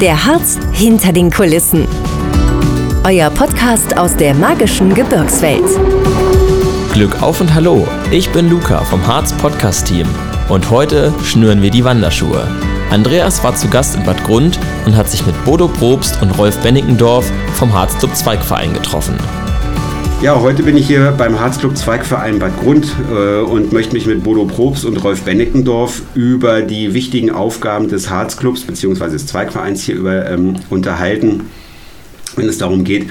Der Harz hinter den Kulissen. Euer Podcast aus der magischen Gebirgswelt. Glück auf und hallo, ich bin Luca vom Harz Podcast Team und heute schnüren wir die Wanderschuhe. Andreas war zu Gast in Bad Grund und hat sich mit Bodo Probst und Rolf Bennickendorf vom Harzclub Zweigverein getroffen. Ja, heute bin ich hier beim Harzclub Zweigverein Bad Grund äh, und möchte mich mit Bodo Probst und Rolf Bennickendorf über die wichtigen Aufgaben des Harzclubs bzw. des Zweigvereins hier über, ähm, unterhalten wenn es darum geht,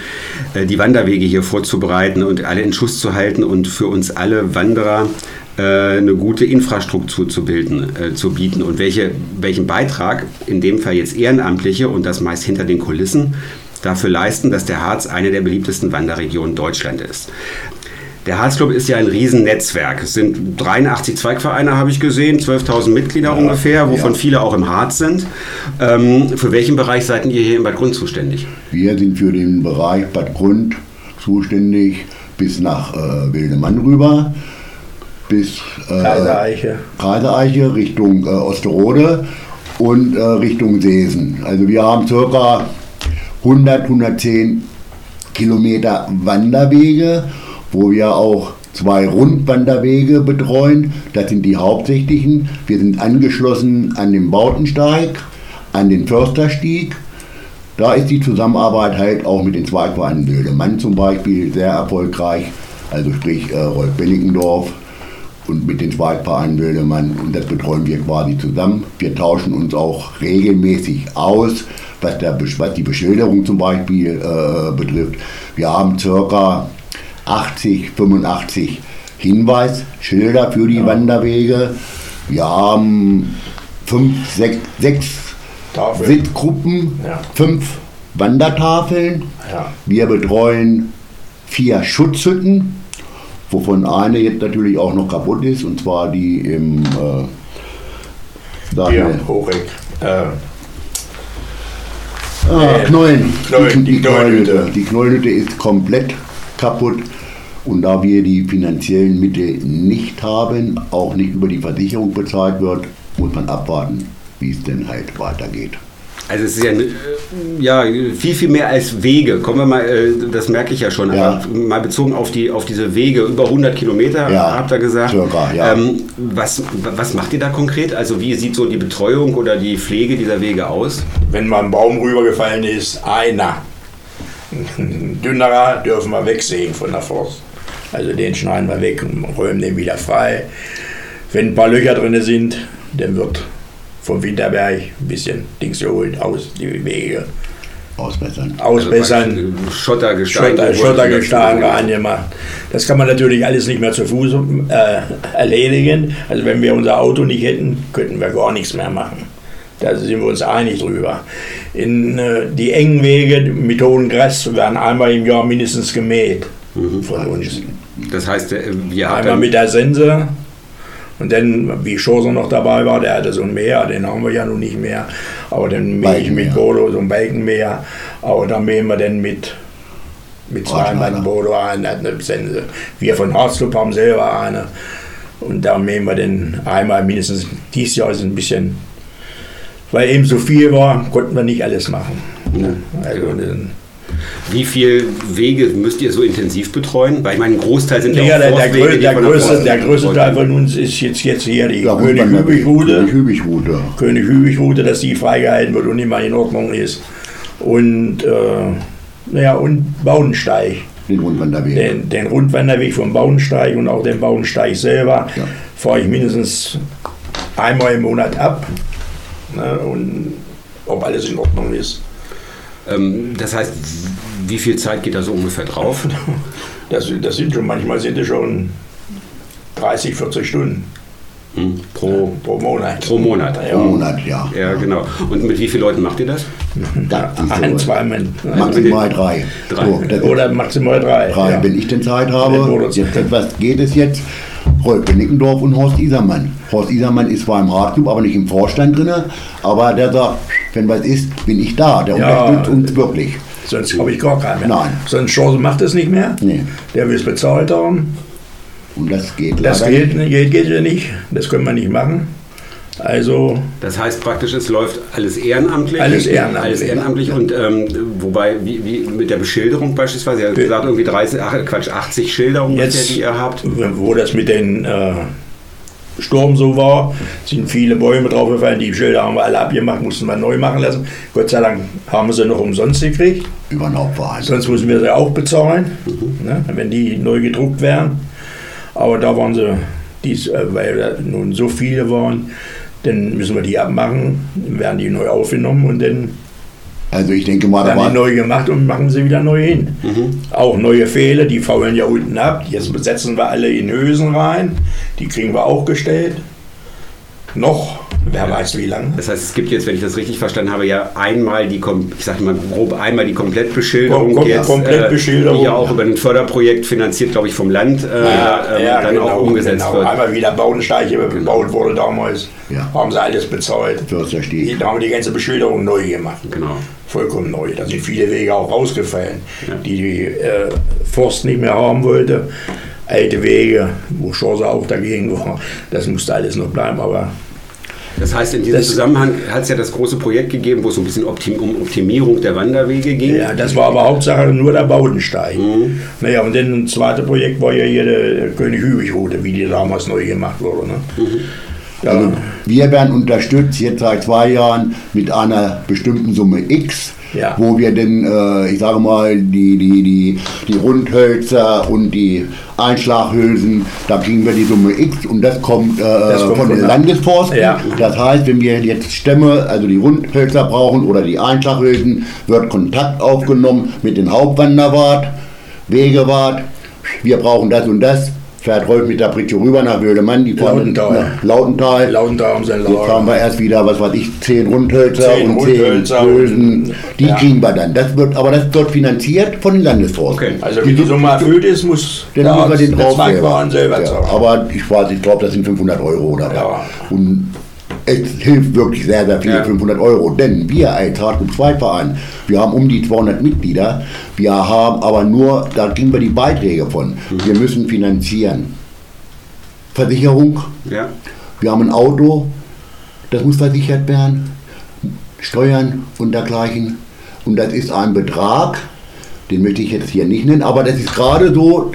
äh, die Wanderwege hier vorzubereiten und alle in Schuss zu halten und für uns alle Wanderer äh, eine gute Infrastruktur zu, bilden, äh, zu bieten und welche, welchen Beitrag, in dem Fall jetzt Ehrenamtliche und das meist hinter den Kulissen, dafür leisten, dass der Harz eine der beliebtesten Wanderregionen Deutschland ist. Der Harzclub ist ja ein Riesennetzwerk. Es sind 83 Zweigvereine, habe ich gesehen, 12.000 Mitglieder ja, ungefähr, wovon ja. viele auch im Harz sind. Ähm, für welchen Bereich seid ihr hier in Bad Grund zuständig? Wir sind für den Bereich Bad Grund zuständig bis nach äh, Wildemann rüber, bis äh, Kreiseeiche. Kreiseeiche Richtung äh, Osterode und äh, Richtung Seesen. Also wir haben circa 100, 110 Kilometer Wanderwege, wo wir auch zwei Rundwanderwege betreuen. Das sind die hauptsächlichen. Wir sind angeschlossen an den Bautensteig, an den Försterstieg. Da ist die Zusammenarbeit halt auch mit den Zweigvereinen Wildemann zum Beispiel sehr erfolgreich. Also sprich äh, Rolf Bellingendorf und mit den Zweigvereinen Wildemann. Und das betreuen wir quasi zusammen. Wir tauschen uns auch regelmäßig aus was, der, was die Beschilderung zum Beispiel äh, betrifft. Wir haben ca. 80, 85 Hinweisschilder für die ja. Wanderwege. Wir haben fünf, sechs, sechs Sitzgruppen, ja. fünf Wandertafeln. Ja. Wir betreuen vier Schutzhütten, wovon eine jetzt natürlich auch noch kaputt ist, und zwar die im äh, ja, Hochreck. Äh, Ah, Knollen. Knollen. Die, die, Knollhütte. Die Knollhütte ist komplett kaputt. Und da wir die finanziellen Mittel nicht haben, auch nicht über die Versicherung bezahlt wird, muss man abwarten, wie es denn halt weitergeht. Also es ist ja, ja viel, viel mehr als Wege. Kommen wir mal, äh, das merke ich ja schon, ja. aber mal bezogen auf, die, auf diese Wege, über 100 Kilometer, ja. habt ihr gesagt. Circa, ja. Ähm, was, was macht ihr da konkret? Also wie sieht so die Betreuung oder die Pflege dieser Wege aus? Wenn mal ein Baum rübergefallen ist, einer. Ein dünnerer dürfen wir wegsehen von der Forst. Also den schneiden wir weg und räumen den wieder frei. Wenn ein paar Löcher drin sind, dann wird vom Winterberg ein bisschen Dings geholt, aus die Wege. Ausbessern. Ausbessern. Also Schottergestein. Schotter, Schottergestein angemacht. Das kann man natürlich alles nicht mehr zu Fuß äh, erledigen. Also wenn wir unser Auto nicht hätten, könnten wir gar nichts mehr machen. Da sind wir uns einig drüber. In äh, die engen Wege mit hohem Gras werden einmal im Jahr mindestens gemäht mhm. von uns. Das heißt, äh, wir haben einmal mit der Sense und dann, wie Schoser noch dabei war, der hatte so ein Meer, den haben wir ja noch nicht mehr. Aber dann mähe ich mit Bodo so ein Balkenmeer. Aber dann mähen wir dann mit, mit zwei Mann Bodo ein, eine Sense. Wir von Harzclub haben selber eine. Und da mähen wir dann einmal mindestens, dieses Jahr ist ein bisschen, weil eben so viel war, konnten wir nicht alles machen. Ne? Also, dann, wie viele Wege müsst ihr so intensiv betreuen? Weil ich meine, ein Großteil sind ja, ja der, der, grö der, größte, der größte Teil von uns ist jetzt, jetzt hier die ja, König-Hübig-Route. König-Hübig-Route. König-Hübig-Route, dass die freigehalten wird und immer in Ordnung ist. Und, äh, naja, und Bauensteig. Den Rundwanderweg. Den, den, Rundwanderweg vom Bauensteig und auch den Bauensteig selber ja. fahre ich mindestens einmal im Monat ab. Ne, und ob alles in Ordnung ist. Ähm, das heißt, wie viel Zeit geht da so ungefähr drauf? Das, das sind schon, manchmal sind es schon 30, 40 Stunden. Hm, pro, pro Monat. Pro Monat. Ja. Pro Monat, ja. Ja, genau. Und mit wie vielen Leuten macht ihr das? Da, Ein, zwei Mann. Maximal drei. drei. So, Oder maximal drei. drei. Ja. Wenn ich denn Zeit habe, jetzt, was geht es jetzt? Rolf Nickendorf und Horst Isermann. Horst Isermann ist zwar im Ratclub, aber nicht im Vorstand drin, aber der sagt, wenn was ist, bin ich da. Der ja, unterstützt uns wirklich. Sonst habe ich gar keinen mehr. Nein. Sonst Chance macht es nicht mehr. Nee. Der will es bezahlt haben. Und das geht Das geht, geht, geht ja nicht. Das können wir nicht machen. Also. Das heißt praktisch, es läuft alles ehrenamtlich. Alles ehrenamtlich. Alles ehrenamtlich. Und ähm, wobei, wie, wie mit der Beschilderung beispielsweise, ihr habt gesagt, irgendwie 30, ach, Quatsch, 80 Schilderungen, Jetzt, die ihr habt. Wo das mit den äh, Sturm so war, sind viele Bäume draufgefallen. Die Schilder haben wir alle abgemacht, mussten wir neu machen lassen. Gott sei Dank haben wir sie noch umsonst gekriegt. Über Hauptverein. Sonst müssen wir sie auch bezahlen, mhm. ne, wenn die neu gedruckt wären. Aber da waren sie, dies, äh, weil nun so viele waren, dann müssen wir die abmachen, werden die neu aufgenommen und dann also ich denke mal, da die neu gemacht und machen sie wieder neu hin. Mhm. Auch neue Fehler, die faulen ja unten ab. Jetzt setzen wir alle in Hülsen rein, die kriegen wir auch gestellt. Noch Wer weiß wie lange. Das heißt, es gibt jetzt, wenn ich das richtig verstanden habe, ja einmal die, ich sag mal grob, einmal die Komplettbeschilderung, Kom jetzt, Komplettbeschilderung äh, die ja auch über ein Förderprojekt finanziert, glaube ich, vom Land äh, ja, äh, ja, dann genau, auch umgesetzt genau. wird. Einmal wieder Baudensteige genau. gebaut wurde damals, ja. haben sie alles bezahlt. Die, da haben wir die ganze Beschilderung neu gemacht. Genau. Vollkommen neu. Da sind viele Wege auch rausgefallen, ja. die die äh, Forst nicht mehr haben wollte. Alte Wege, wo Chance auch dagegen war, das musste alles noch bleiben, aber das heißt, in diesem das Zusammenhang hat es ja das große Projekt gegeben, wo es ein bisschen Optim um Optimierung der Wanderwege ging. Ja, das war aber Hauptsache nur der Baudensteig. Mhm. Naja, und dann das zweite Projekt war ja hier die König-Hübig-Route, wie die damals neu gemacht wurde. Ne? Mhm. Ja. Also wir werden unterstützt jetzt seit zwei Jahren mit einer bestimmten Summe X ja. wo wir denn, äh, ich sage mal, die, die, die, die Rundhölzer und die Einschlaghülsen, da kriegen wir die Summe X und das kommt, äh, das kommt von den Landesforsten. Ja. Das heißt, wenn wir jetzt Stämme, also die Rundhölzer brauchen oder die Einschlaghülsen, wird Kontakt aufgenommen mit dem Hauptwanderwart, Wegewart. Wir brauchen das und das fährt Rolf mit der Britsche rüber nach Wöhlemann, die fahren Lautental. Lautental. Lautental haben sie ein Jetzt haben wir erst wieder, was weiß ich, zehn Rundhölzer zehn und Rundhölzer zehn Bösen. Die ja. kriegen wir dann. Das wird, aber das wird finanziert von den Landesforsten. Okay. Also wie die Summe erfüllt ist, muss dann wir den drauf selber ja. Aber ich weiß, ich glaube, das sind 500 Euro oder ja. Und es hilft wirklich sehr, sehr viel, ja. 500 Euro. Denn wir als Hartmut 2 Verein, wir haben um die 200 Mitglieder, wir haben aber nur, da kriegen wir die Beiträge von. Mhm. Wir müssen finanzieren. Versicherung. Ja. Wir haben ein Auto, das muss versichert werden, Steuern und dergleichen. Und das ist ein Betrag, den möchte ich jetzt hier nicht nennen, aber das ist gerade so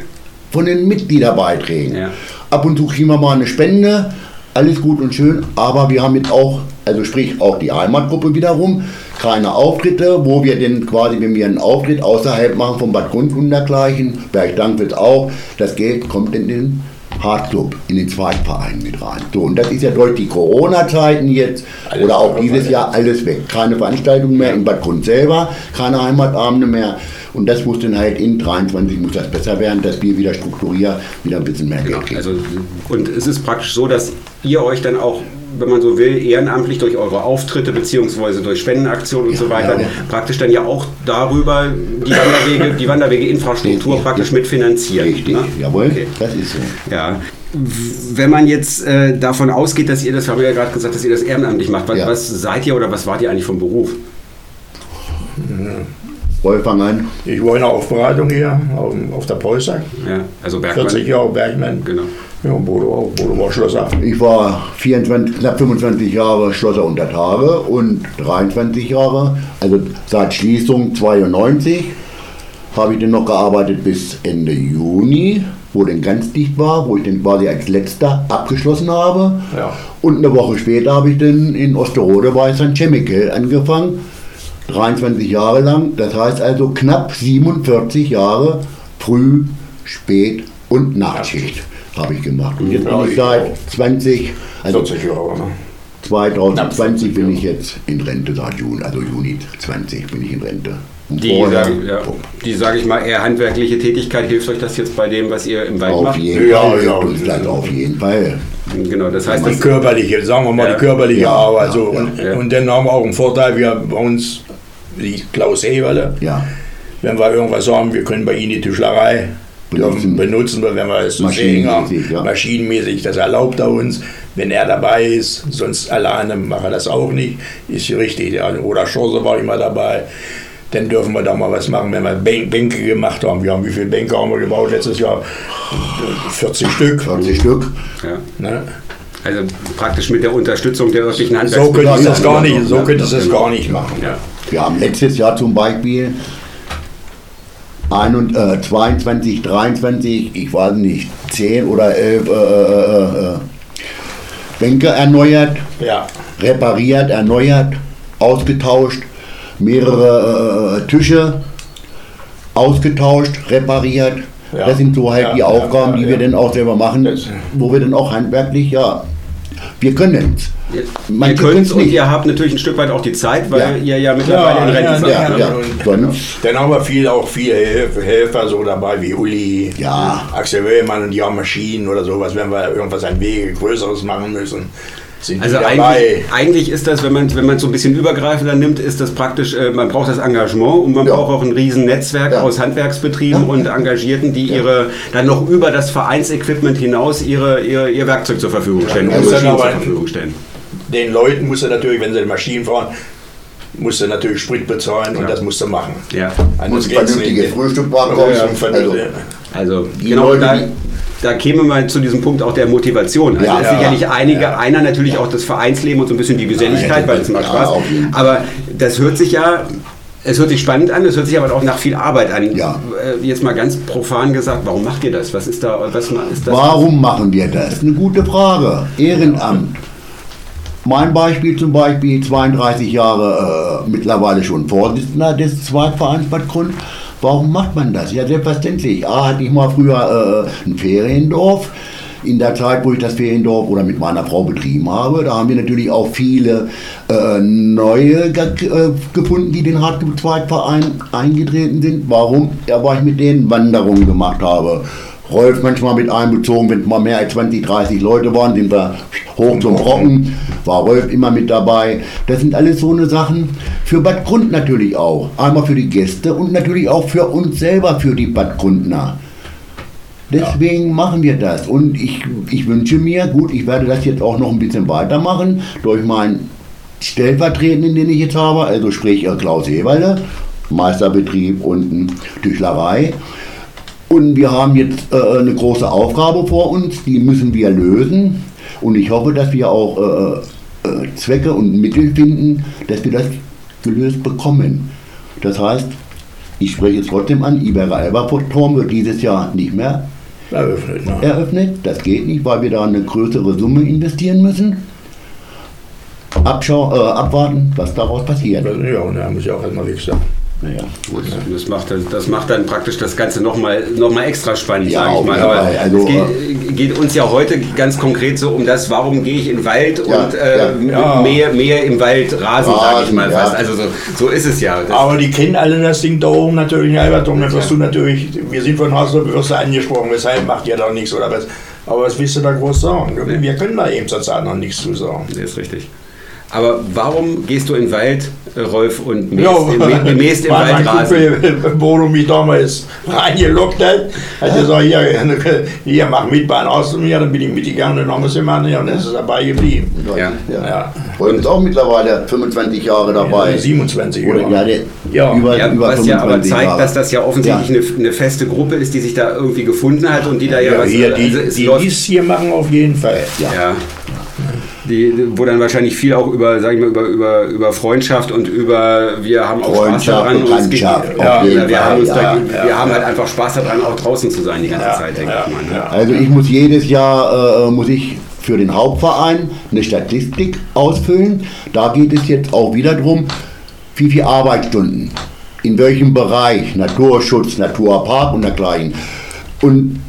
von den Mitgliederbeiträgen. Ja. Ab und zu kriegen wir mal eine Spende, alles gut und schön, aber wir haben jetzt auch, also sprich auch die Heimatgruppe wiederum, keine Auftritte, wo wir denn quasi, wenn wir einen Auftritt außerhalb machen von Bad Grund und dergleichen, Bergdank wird auch, das Geld kommt in den Hardclub in den Zweitverein mit rein. So, und das ist ja durch die Corona-Zeiten jetzt alles oder auch dieses Jahr alles weg. Keine Veranstaltungen mehr in Bad Grund selber, keine Heimatabende mehr. Und das muss dann halt in 23 muss das besser werden, dass wir wieder strukturieren, wieder ein bisschen mehr Geld kriegen. Also, und es ist praktisch so, dass ihr euch dann auch wenn man so will, ehrenamtlich durch eure Auftritte bzw. durch Spendenaktionen und ja, so weiter, ja. praktisch dann ja auch darüber die Wanderwege, die Wanderwege-Infrastruktur praktisch mitfinanzieren. Richtig, ne? jawohl, okay. das ist so. Ja. Wenn man jetzt äh, davon ausgeht, dass ihr das, haben wir ja gerade gesagt, dass ihr das ehrenamtlich macht, was, ja. was seid ihr oder was wart ihr eigentlich vom Beruf? Wolfgang an. Ich war in der Aufbereitung hier auf, auf der Polsack. Ja, also Bergmann. 40 Jahre Bergmann. Genau. Ja, Bodo auch. Bodo war Schlosser. Ich war 24, knapp 25 Jahre Schlosser unter Tage und 23 Jahre, also seit Schließung 92, habe ich dann noch gearbeitet bis Ende Juni, wo dann ganz dicht war, wo ich dann quasi als letzter abgeschlossen habe. Ja. Und eine Woche später habe ich dann in Osterode bei St. Chemical angefangen, 23 Jahre lang. Das heißt also knapp 47 Jahre Früh, Spät und Nachtschicht habe ich gemacht. Und jetzt ja, bin ich seit 20, also 40 Jahre, ne? 2020 bin ich jetzt in Rente, seit Juni, also Juni 20 bin ich in Rente. die, sage ja, die sage ich mal, eher handwerkliche Tätigkeit, hilft euch das jetzt bei dem, was ihr im Wald auf macht? Jeden ja, Fall, ja, ja. auf jeden Fall. Genau, das heißt, die das körperliche, sagen wir mal, ja, die körperliche ja, Arbeit. So. Und, und, dann haben wir auch einen Vorteil, wir bei uns, die Klaus Heberle, ja. wenn wir irgendwas haben, wir können bei Ihnen die Tischlerei benutzen, benutzen wir, wenn wir es so sehen haben, ja. maschinenmäßig, das erlaubt er uns, wenn er dabei ist, sonst alleine macht er das auch nicht, ist richtig, oder Chance war immer dabei, dann dürfen wir da mal was machen, wenn wir Bänke gemacht haben. Wir haben wie viele Bänke haben wir gebaut letztes Jahr? 40 Stück. 40 Stück. Ja. Ne? Also praktisch mit der Unterstützung der örtlichen Handwerker. So könnte es gar nicht, so könnte es gar nicht machen. Ja. Wir haben letztes Jahr zum Beispiel 21, äh, 22, 23, ich weiß nicht, 10 oder 11 äh, äh, äh, Bänke erneuert, ja. repariert, erneuert, ausgetauscht, mehrere äh, Tische ausgetauscht, repariert. Ja. Das sind so halt ja, die Aufgaben, die wir dann auch selber machen, wo wir dann auch handwerklich, ja, wir können es. Man ihr könnt und ihr habt natürlich ein Stück weit auch die Zeit, weil ja. ihr ja mittlerweile ja, in Rente seid. Ja, ja, Dann haben wir viel, auch viele Helfer so dabei, wie Uli, ja. Axel Wöllmann und die haben Maschinen oder sowas, wenn wir irgendwas ein Wege Größeres machen müssen sind also eigentlich, eigentlich, ist das, wenn man wenn man so ein bisschen übergreifender nimmt, ist das praktisch, äh, man braucht das Engagement und man ja. braucht auch ein riesen Netzwerk ja. aus Handwerksbetrieben ja. und Engagierten, die ihre dann noch über das Vereinsequipment hinaus ihre, ihre ihr Werkzeug zur Verfügung stellen, ja, Maschinen zur Verfügung stellen. Den Leuten muss er natürlich, wenn sie die Maschinen fahren, musst du natürlich Sprit bezahlen und das musst du machen. Ja. Muss vernünftige Frühstück machen. Also, also genau, Leute, da, da käme man zu diesem Punkt auch der Motivation. Also ja, ist sicherlich ja, einige, ja. einer natürlich auch das Vereinsleben und so ein bisschen die Geselligkeit, weil es macht Spaß. Aber das hört sich ja es hört sich spannend an, es hört sich aber auch nach viel Arbeit an. Ja. Äh, jetzt mal ganz profan gesagt, warum macht ihr das? Was ist da? Was ist das? Warum machen wir das? Eine gute Frage. Ehrenamt. Mein Beispiel zum Beispiel, 32 Jahre äh, mittlerweile schon Vorsitzender des Zweitvereins Bad Grund. Warum macht man das? Ja, selbstverständlich. A, hatte ich mal früher äh, ein Feriendorf. In der Zeit, wo ich das Feriendorf oder mit meiner Frau betrieben habe, da haben wir natürlich auch viele äh, neue äh, gefunden, die den Hartmut-Zweitverein eingetreten sind. Warum? Ja, weil ich mit denen Wanderungen gemacht habe. Rolf manchmal mit einbezogen, wenn es mal mehr als 20, 30 Leute waren, sind wir hoch zum Brocken, war Rolf immer mit dabei. Das sind alles so eine Sachen für Bad Grund natürlich auch. Einmal für die Gäste und natürlich auch für uns selber, für die Bad Grundner. Deswegen ja. machen wir das. Und ich, ich wünsche mir, gut, ich werde das jetzt auch noch ein bisschen weitermachen, durch meinen Stellvertretenden, den ich jetzt habe, also sprich äh, Klaus Eberle, Meisterbetrieb und Tüchlerei. Und wir haben jetzt äh, eine große Aufgabe vor uns, die müssen wir lösen. Und ich hoffe, dass wir auch äh, äh, Zwecke und Mittel finden, dass wir das gelöst bekommen. Das heißt, ich spreche es trotzdem an, Ibera Elberturm wird dieses Jahr nicht mehr eröffnet, ne? eröffnet. Das geht nicht, weil wir da eine größere Summe investieren müssen. Abschau, äh, abwarten, was daraus passiert. Ja, und da muss ich auch erstmal nichts sagen. Naja, gut, das macht, dann, das macht dann praktisch das Ganze nochmal noch mal extra spannend, ja, sage ich mal. Aber also, es geht, geht, uns ja heute ganz konkret so um das, warum gehe ich in den Wald ja, und äh, ja. Mehr, mehr im Wald rasen, sage ich mal fast. Also so, so ist es ja. Das Aber die kennen alle das Ding da oben natürlich, Albert, und dann wirst du natürlich, wir sind von Haus wirst du angesprochen, weshalb macht ihr da nichts oder was. Aber was willst du da groß sagen? Wir können da eben zur Zeit noch nichts zu sagen. Das ist richtig. Aber warum gehst du in den Wald, äh, Rolf, und mähst, ja, im, mähst im Wald Rasen? Bodo mich damals reingelockt hat, hat gesagt, hier, hier mach mit bei aus mir, dann bin ich mitgegangen und dann haben wir es immer und dann ist es dabei geblieben. Ja. Ja. Ja. Rolf ist auch mittlerweile 25 Jahre dabei. Ja, 27 Oder, ja, ja. Über, ja, über was ja aber zeigt, Jahre. dass das ja offensichtlich ja. Eine, eine, feste Gruppe ist, die sich da irgendwie gefunden hat und die da ja, was... Hier, die, also die, die es hier machen auf jeden Fall. ja die, wo dann wahrscheinlich viel auch über, sag ich mal, über, über, über Freundschaft und über wir haben auch Spaß daran. Uns geht, ja, wir, haben, uns ja, da, ja, wir haben halt einfach Spaß daran, auch draußen zu sein die ganze Zeit, denke ich mal. Ne? Also ich muss jedes Jahr äh, muss ich für den Hauptverein eine Statistik ausfüllen. Da geht es jetzt auch wieder darum, wie viele Arbeitsstunden, in welchem Bereich, Naturschutz, Naturpark und dergleichen. Und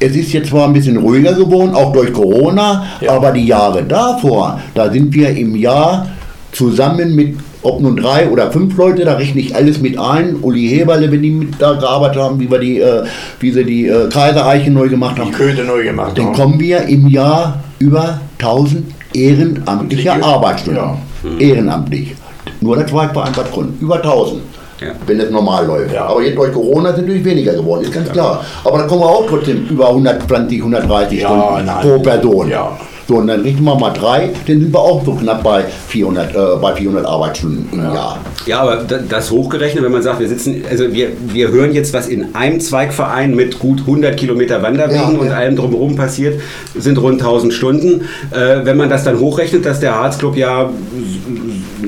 es ist jetzt zwar ein bisschen ruhiger geworden, auch durch Corona, ja. aber die Jahre davor, da sind wir im Jahr zusammen mit, ob nun drei oder fünf Leute, da rechne ich alles mit ein. Uli Heberle, wenn die mit da gearbeitet haben, wie, wir die, äh, wie sie die äh, Kaisereiche neu gemacht haben. Die Köte neu gemacht Dann kommen wir im Jahr über 1000 ehrenamtliche Arbeitsstunden. Ja. Ehrenamtlich. Nur der Zweigverein Bad Grund. Über 1000 ja. wenn es normal läuft. Ja. Aber jetzt durch Corona ist es natürlich weniger geworden, ist ganz klar. Aber da kommen wir auch trotzdem über 120, 130 Stunden nein. pro Person. So, und dann richten wir mal drei, dann sind wir auch so knapp bei 400, äh, bei 400 Arbeitsstunden im ja. Jahr. Ja, aber das hochgerechnet, wenn man sagt, wir sitzen, also wir, wir hören jetzt, was in einem Zweigverein mit gut 100 Kilometer Wanderwegen ja, und allem drumherum passiert, sind rund 1000 Stunden. Äh, wenn man das dann hochrechnet, dass der Harzclub ja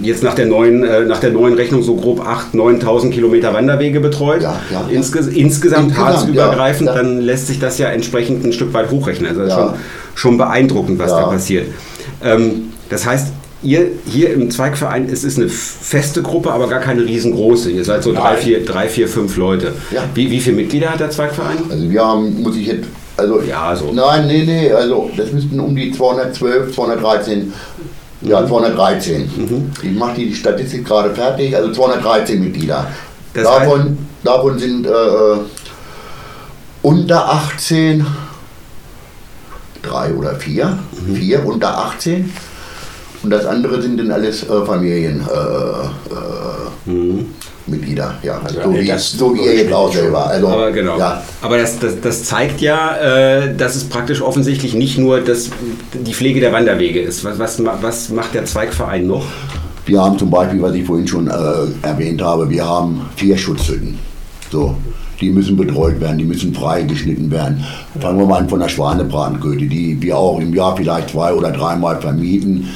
jetzt nach der neuen, äh, nach der neuen Rechnung so grob 8.000, 9.000 Kilometer Wanderwege betreut, ja, Insges insgesamt, insgesamt harzübergreifend, dann lässt sich das ja entsprechend ein Stück weit hochrechnen. Also schon, schon beeindruckend, was da passiert. Ähm, das heißt, ihr hier im Zweigverein, es ist eine feste Gruppe, aber gar keine riesengroße. Ihr seid so drei vier, drei, vier, fünf Leute. Ja. Wie, wie viele Mitglieder hat der Zweigverein? Also wir haben, muss ich jetzt, also ja, so. Nein, nee, nee, also das müssten um die 212, 213 ja, 213. Mhm. Ich mache die Statistik gerade fertig, also 213 Mitglieder. Das davon, davon sind äh, äh unter 18 drei oder vier, mhm. vier unter 18 und das andere sind dann alles äh, Familienmitglieder, äh, mhm. ja. Also, so, wie, so wie ihr jetzt auch selber. Also, aber genau. Ja. Aber das, das, das zeigt ja, äh, dass es praktisch offensichtlich nicht nur das, die Pflege der Wanderwege ist. Was, was, was macht der Zweigverein noch? Wir haben zum Beispiel, was ich vorhin schon äh, erwähnt habe, wir haben vier Schutzhütten. So, die müssen betreut werden, die müssen freigeschnitten werden. Fangen wir mal an von der Schwanebratenköte, die wir auch im Jahr vielleicht zwei oder dreimal vermieten.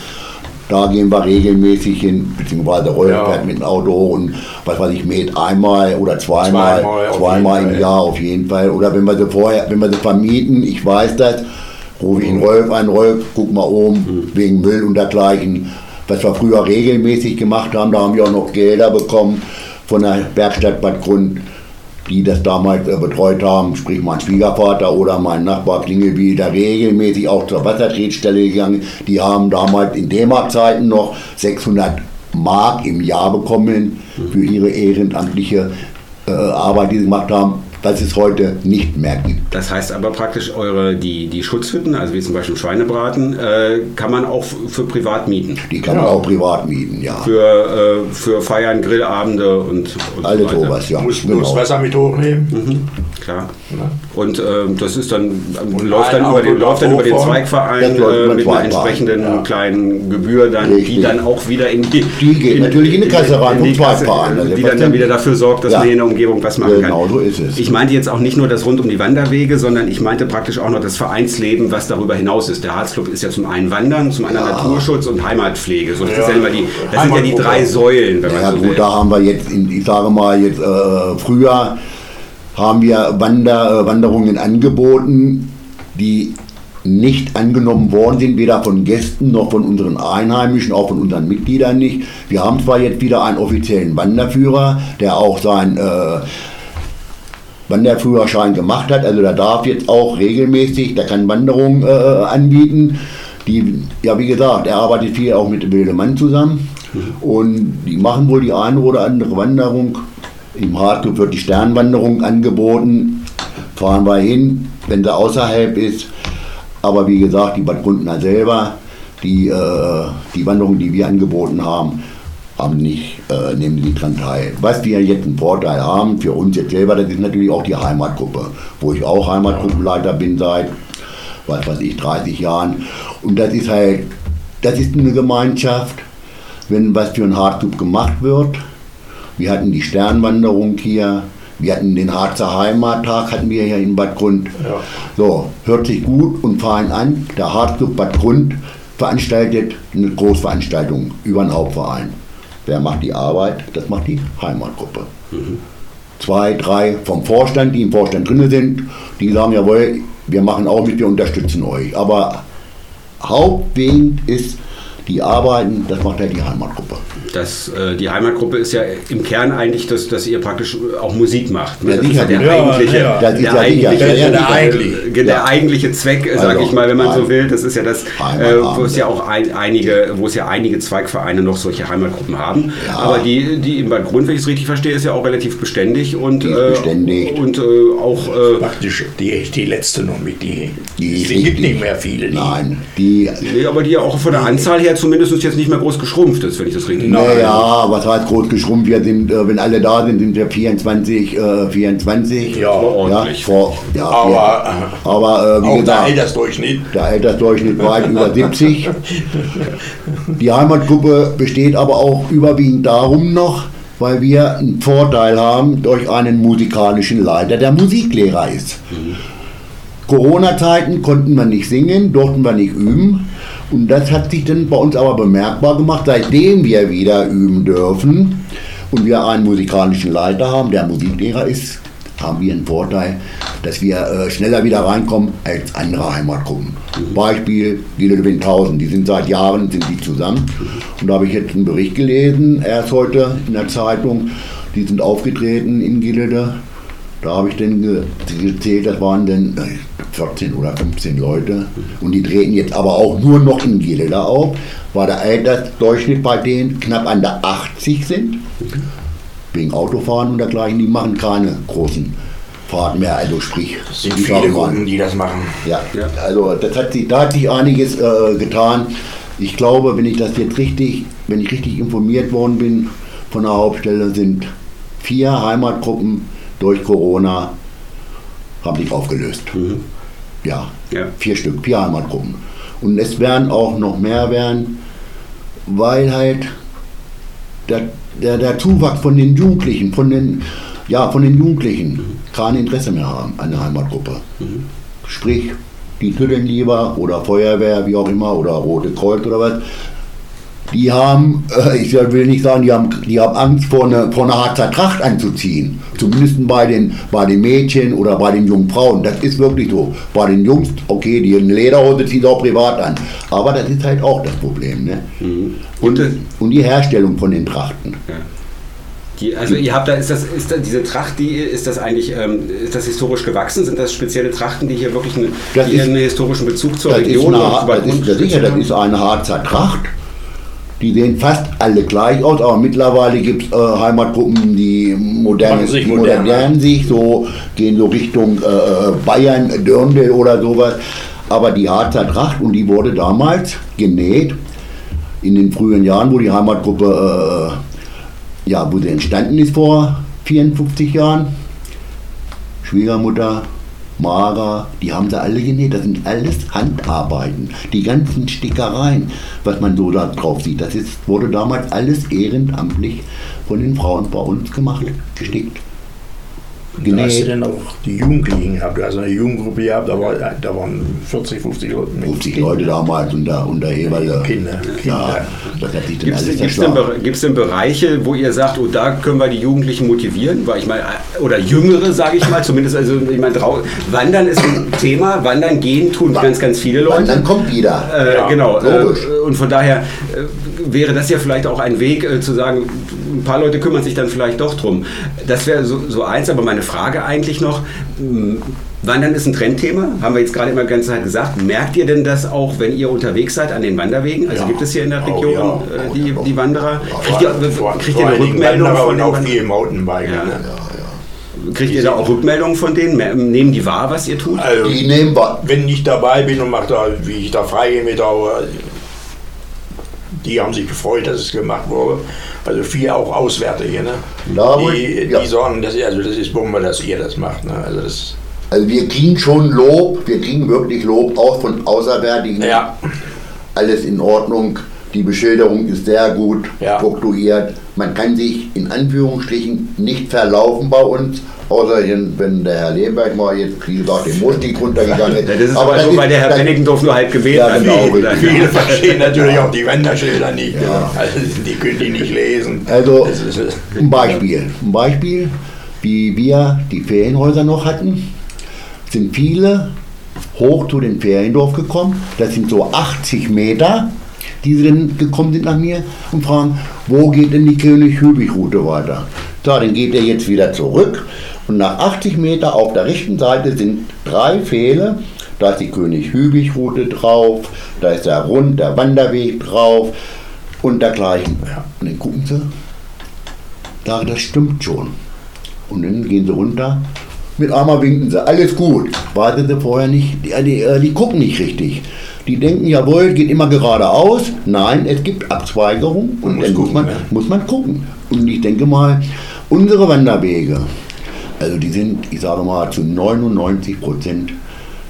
Da gehen wir regelmäßig hin, beziehungsweise Rolf ja. fährt mit dem Auto hoch und was weiß ich, mäht einmal oder zweimal, zweimal, zweimal im Jahr auf jeden Fall. Oder wenn wir sie vorher, wenn wir sie vermieten, ich weiß das, rufe ich einen Rolf an, Rolf, guck mal oben, mhm. wegen Müll und dergleichen. Was wir früher regelmäßig gemacht haben, da haben wir auch noch Gelder bekommen von der Werkstatt Bad Grund die das damals äh, betreut haben, sprich mein Schwiegervater oder mein Nachbar Klingelby, da regelmäßig auch zur Wassertretstelle gegangen. Die haben damals in D-Mark-Zeiten noch 600 Mark im Jahr bekommen für ihre ehrenamtliche äh, Arbeit, die sie gemacht haben was es heute nicht mehr gibt. Das heißt aber praktisch, eure, die, die Schutzhütten, also wie zum Beispiel Schweinebraten, äh, kann man auch für privat mieten? Die kann ja. man auch privat mieten, ja. Für, äh, für Feiern, Grillabende und, und Alles so sowas, ja. Muss, genau. muss Wasser mit hochnehmen. Mhm. Klar. Ja. Und äh, das ist dann, und läuft dann, über den, läuft dann über den Zweigverein äh, mit einer entsprechenden ja. kleinen Gebühr, dann, die dann auch wieder in die... Die geht in, natürlich in die Kasse rein, vom Zweigverein. Also die dann, dann wieder dafür sorgt, dass man hier in der Umgebung was machen genau, kann. Genau so ist es. Ich meinte jetzt auch nicht nur das rund um die Wanderwege, sondern ich meinte praktisch auch noch das Vereinsleben, was darüber hinaus ist. Der Harzclub ist ja zum einen Wandern, zum anderen ja. Naturschutz und Heimatpflege. So, das, ja, ja die, das sind ja die drei Säulen, wenn man ja, so gut, will. da haben wir jetzt, ich sage mal, jetzt äh, früher haben wir Wander, äh, Wanderungen angeboten, die nicht angenommen worden sind, weder von Gästen noch von unseren Einheimischen, auch von unseren Mitgliedern nicht. Wir haben zwar jetzt wieder einen offiziellen Wanderführer, der auch sein äh, Wanderführerschein gemacht hat. Also der darf jetzt auch regelmäßig, der kann Wanderungen äh, anbieten. Die, ja, wie gesagt, er arbeitet viel auch mit Wildemann zusammen. Mhm. Und die machen wohl die eine oder andere Wanderung. Im Hardclub wird die Sternwanderung angeboten. Fahren wir hin, wenn sie außerhalb ist. Aber wie gesagt, die Bad Grundner selber, die, äh, die Wanderung, die wir angeboten haben, haben nicht, äh, nehmen die dran teil. Was wir jetzt einen Vorteil haben für uns jetzt selber, das ist natürlich auch die Heimatgruppe, wo ich auch Heimatgruppenleiter bin seit, was weiß ich, 30 Jahren. Und das ist halt, das ist eine Gemeinschaft, wenn was für ein Hartclub gemacht wird. Wir hatten die Sternwanderung hier, wir hatten den Harzer Heimattag, hatten wir hier in Bad Grund. Ja. So, hört sich gut und fahren an. Der Hartclub Bad Grund veranstaltet eine Großveranstaltung über einen Hauptverein. Wer macht die Arbeit? Das macht die Heimatgruppe. Mhm. Zwei, drei vom Vorstand, die im Vorstand drin sind, die sagen, jawohl, wir machen auch mit, wir unterstützen euch. Aber Hauptweg ist die arbeiten, das macht ja die Heimatgruppe. Das, äh, die Heimatgruppe ist ja im Kern eigentlich, dass, dass ihr praktisch auch Musik macht. Ne? Das ist ja der eigentliche, der, eigentliche, der eigentliche Zweck, also, sage ich mal, wenn man also, so will. Das ist ja das, äh, wo es ja auch ein, einige, wo es ja einige Zweigvereine noch solche Heimatgruppen haben. Ja. Aber die, die im Bad Grund, wenn ich es richtig verstehe, ist ja auch relativ beständig und, äh, beständig. und äh, auch äh, praktisch die, die letzte noch mit die. Die, die gibt nicht mehr viele. Nein, die. Nee, aber die ja auch von der Anzahl her zumindest jetzt nicht mehr groß geschrumpft ist, wenn ich das richtig Nein, Naja, was heißt groß geschrumpft? Wir sind, äh, wenn alle da sind, sind wir 24, äh, 24. Ja, ordentlich. Ja, vor, ja, aber ja. aber äh, wie gesagt, der Altersdurchschnitt. der Altersdurchschnitt weit über 70. Die Heimatgruppe besteht aber auch überwiegend darum noch, weil wir einen Vorteil haben durch einen musikalischen Leiter, der Musiklehrer ist. Corona-Zeiten konnten wir nicht singen, durften wir nicht üben. Und das hat sich dann bei uns aber bemerkbar gemacht, seitdem wir wieder üben dürfen und wir einen musikalischen Leiter haben, der Musiklehrer ist, haben wir einen Vorteil, dass wir äh, schneller wieder reinkommen als andere Heimatgruppen. Beispiel Gilde Windhausen, die sind seit Jahren sind die zusammen. Und da habe ich jetzt einen Bericht gelesen, erst heute in der Zeitung, die sind aufgetreten in Gilde. Da habe ich dann ge gezählt, das waren dann äh, 14 oder 15 Leute. Und die treten jetzt aber auch nur noch in Gilde auf, weil der Altersdurchschnitt bei denen knapp an der 80 sind. Wegen Autofahren und dergleichen, die machen keine großen Fahrten mehr, also sprich. Es sind die viele Gruppen, die das machen. ja, also das hat sich, da hat sich einiges äh, getan. Ich glaube, wenn ich das jetzt richtig, wenn ich richtig informiert worden bin von der Hauptstelle, sind vier Heimatgruppen durch Corona haben sich aufgelöst. Ja, Ja. vier Stück, vier Heimatgruppen. Und es werden auch noch mehr werden, weil halt der, der, der Zuwachs von den Jugendlichen, von den, ja, von den Jugendlichen kein Interesse mehr haben an der Heimatgruppe. Sprich, die tüddeln lieber oder Feuerwehr, wie auch immer, oder Rote Kreuz oder was. Die haben, äh, ich will nicht sagen, die haben, die haben Angst vor einer vor eine Harzer Tracht anzuziehen. Zumindest bei den, bei den Mädchen oder bei den jungen Frauen. Das ist wirklich so. Bei den Jungs, okay, die eine Lederhose ziehen sie auch privat an. Aber das ist halt auch das Problem. Ne? Und, Gibt es- und die Herstellung von den Trachten. Die, also ihr habt da, ist das, ist da diese Tracht, die, ist das eigentlich, ähm, ist das historisch gewachsen? Sind das spezielle Trachten, die hier wirklich einen, die ist- einen historischen Bezug zur Region eine, und das, ist, das, sicher, das ist eine Harzer Tracht. Die sehen fast alle gleich aus, aber mittlerweile gibt es äh, Heimatgruppen, die modern, sich die moderner. modernieren sich, so, gehen so Richtung äh, Bayern, Dörndl oder sowas. Aber die Harzer Tracht, und die wurde damals genäht, in den frühen Jahren, wo die Heimatgruppe, äh, ja, wo sie entstanden ist vor 54 Jahren, Schwiegermutter, Mara, die haben sie alle genäht. Das sind alles Handarbeiten. Die ganzen Stickereien, was man so da drauf sieht, das ist, wurde damals alles ehrenamtlich von den Frauen bei uns gemacht, gestickt. Da hast du denn auch die Jugendlichen gehabt. Hast eine Jugendgruppe gehabt, da, war, da waren 40, 50 Leute. mit 50 Kindern. Leute damals unter, unter Eberle. Kinder, Ja, Kinder. sich dann Gibt es denn, Bereiche, wo ihr sagt, oh, da können wir die Jugendlichen motivieren? Weil ich meine, oder Jüngere, sage ich mal, zumindest, also ich meine, Wandern ist ein Thema, Wandern gehen tun ganz, ganz viele Und Leute. dann kommt wieder. Äh, Ja, genau. logisch. Äh, und von daher äh, wäre das ja vielleicht auch ein Weg äh, zu sagen, ein paar Leute kümmern sich dann vielleicht doch drum. Das wäre so, so eins, aber meine Frage eigentlich noch, mh, Wandern ist ein Trendthema, haben wir jetzt gerade immer die ganze Zeit gesagt. Merkt ihr denn das auch, wenn ihr unterwegs seid an den Wanderwegen? Also Ja. gibt es hier in der Oh, Region ja. äh, die, die Wanderer? Kriegt ihr, vor- kriegt vor ihr eine Rückmeldung Wanderer von und den auch Wanderern? viel Mountainbiker. Ja. Ne? Kriegt ihr da auch Rückmeldungen von denen? Nehmen die wahr, was ihr tut? Also, Die nehmen wir. wenn ich dabei bin und mache da, wie ich da frei mit der, die haben sich gefreut, dass es gemacht wurde. Also viel auch Auswärtige, ne? Wo die, ich- ja. die sagen, das, also das ist Bombe, dass ihr das macht. Ne? Also das, Also wir kriegen schon Lob, wir kriegen wirklich Lob, auch von Außerwärtigen. ja, Alles in Ordnung. Die Beschilderung ist sehr gut Ja. punktuiert. Man kann sich in Anführungsstrichen nicht verlaufen bei uns, außer wenn der Herr Leberg mal jetzt, wie gesagt, den Mostieg runtergegangen ist. Das ist aber, das so, weil der Herr Benniggendorf nur halb gewählt Ja, hat. genau, richtig. viele verstehen natürlich auch die Wanderschilder nicht. Ja. Also die können die nicht lesen. Also ein Beispiel. Ein Beispiel, wie wir die Ferienhäuser noch hatten, sind viele hoch zu den Feriendorf gekommen. Das sind so 80 Meter, die dann gekommen sind nach mir und fragen, wo geht denn die König-Hübig-Route weiter? So, dann geht er jetzt wieder zurück und nach 80 Meter auf der rechten Seite sind drei Pfähle. Da ist die König-Hübig-Route drauf, da ist der Rund, der Wanderweg drauf und dergleichen. Und dann gucken sie, sagen, das stimmt schon. Und dann gehen sie runter, mit einmal winken sie, alles gut. Warten sie vorher nicht, die, die, äh, die gucken nicht richtig. Die denken, jawohl, geht immer geradeaus. Nein, es gibt Abzweigerungen und muss dann gucken, muss, man, ja. muss man gucken. Und ich denke mal, unsere Wanderwege, also die sind, ich sage mal, zu 99 Prozent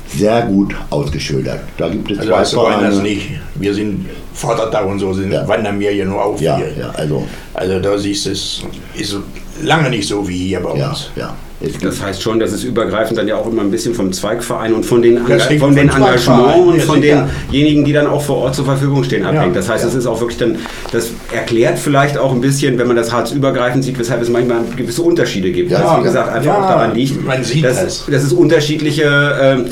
sehr gut ausgeschildert. Da gibt es also zwei so Vereine. Das nicht. Wir sind Vatertag und so sind, ja. wandern wir hier nur auf ja, hier. Ja, also. also da siehst du es, ist lange nicht so wie hier bei uns. Ja, das heißt schon, dass es übergreifend dann ja auch immer ein bisschen vom Zweigverein und von den, von den Engagements und von denjenigen, die dann auch vor Ort zur Verfügung stehen, abhängt. Das heißt, es ist auch wirklich dann, das erklärt vielleicht auch ein bisschen, wenn man das Harz übergreifend sieht, weshalb es manchmal gewisse Unterschiede gibt. Ja, das, wie gesagt, einfach auch daran liegt, dass, dass, es unterschiedliche äh,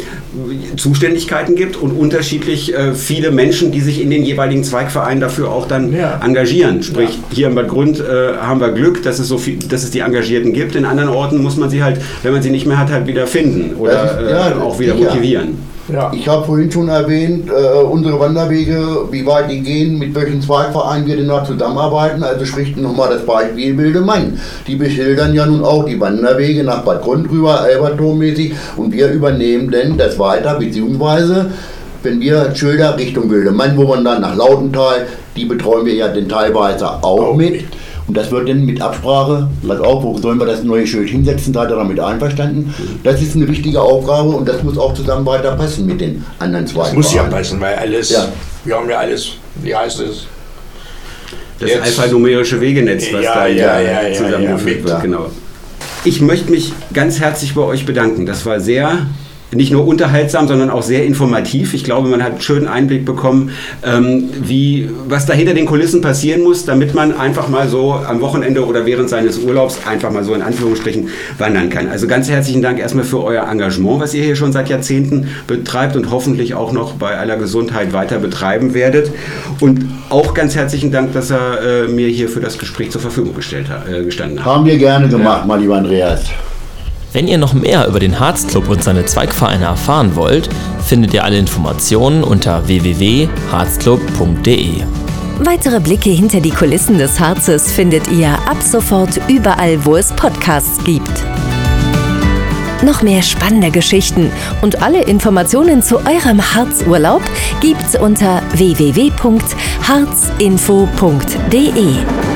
Zuständigkeiten gibt und unterschiedlich äh, viele Menschen, die sich in den jeweiligen Zweigvereinen dafür auch dann ja. engagieren. Sprich, ja. hier in Bad Grund äh, haben wir Glück, dass es, so viel, dass es die Engagierten gibt. In anderen Orten muss man sie halt, wenn man sie nicht mehr hat, halt wieder finden oder ja, äh, auch wieder motivieren. Ja. Ich habe vorhin schon erwähnt, äh, unsere Wanderwege, wie weit die gehen, mit welchen Zweigvereinen wir denn da zusammenarbeiten. Also sprich nochmal das Beispiel Wilde Main. Die beschildern ja nun auch die Wanderwege nach Bad Grund rüber, Alberturm-mäßig. Und wir übernehmen denn das weiter, beziehungsweise wenn wir Schilder Richtung Wilde Mann, wo man dann nach Lautental, die betreuen wir ja den teilweise auch, auch mit. Und das wird dann mit Absprache, was auch, wo sollen wir das neue Schild hinsetzen, seid ihr damit einverstanden? Das ist eine wichtige Aufgabe und das muss auch zusammen weiter passen mit den anderen zwei. Das muss ja passen, weil alles, ja. wir haben ja alles, wie heißt es? Das Jetzt. alphanumerische Wegenetz, was ja, da ja, ja, zusammengefügt wird, genau. Ich möchte mich ganz herzlich bei euch bedanken. Das war sehr nicht nur unterhaltsam, sondern auch sehr informativ. Ich glaube, man hat einen schönen Einblick bekommen, ähm, wie, was da hinter den Kulissen passieren muss, damit man einfach mal so am Wochenende oder während seines Urlaubs einfach mal so in Anführungsstrichen wandern kann. Also ganz herzlichen Dank erstmal für euer Engagement, was ihr hier schon seit Jahrzehnten betreibt und hoffentlich auch noch bei aller Gesundheit weiter betreiben werdet. Und auch ganz herzlichen Dank, dass er äh, mir hier für das Gespräch zur Verfügung gestellt, äh, gestanden hat. Haben wir gerne gemacht, ja. mein lieber Andreas. Wenn ihr noch mehr über den Harzclub und seine Zweigvereine erfahren wollt, findet ihr alle Informationen unter www.harzclub.de. Weitere Blicke hinter die Kulissen des Harzes findet ihr ab sofort überall, wo es Podcasts gibt. Noch mehr spannende Geschichten und alle Informationen zu eurem Harzurlaub gibt's unter www.harzinfo.de.